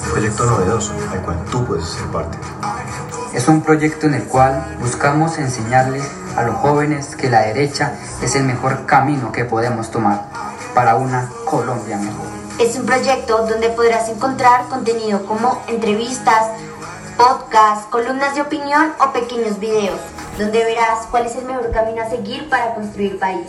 proyecto novedoso al cual tú puedes ser parte. Es un proyecto en el cual buscamos enseñarles a los jóvenes que la derecha es el mejor camino que podemos tomar para una Colombia mejor. Es un proyecto donde podrás encontrar contenido como entrevistas, podcasts, columnas de opinión o pequeños videos, donde verás cuál es el mejor camino a seguir para construir país.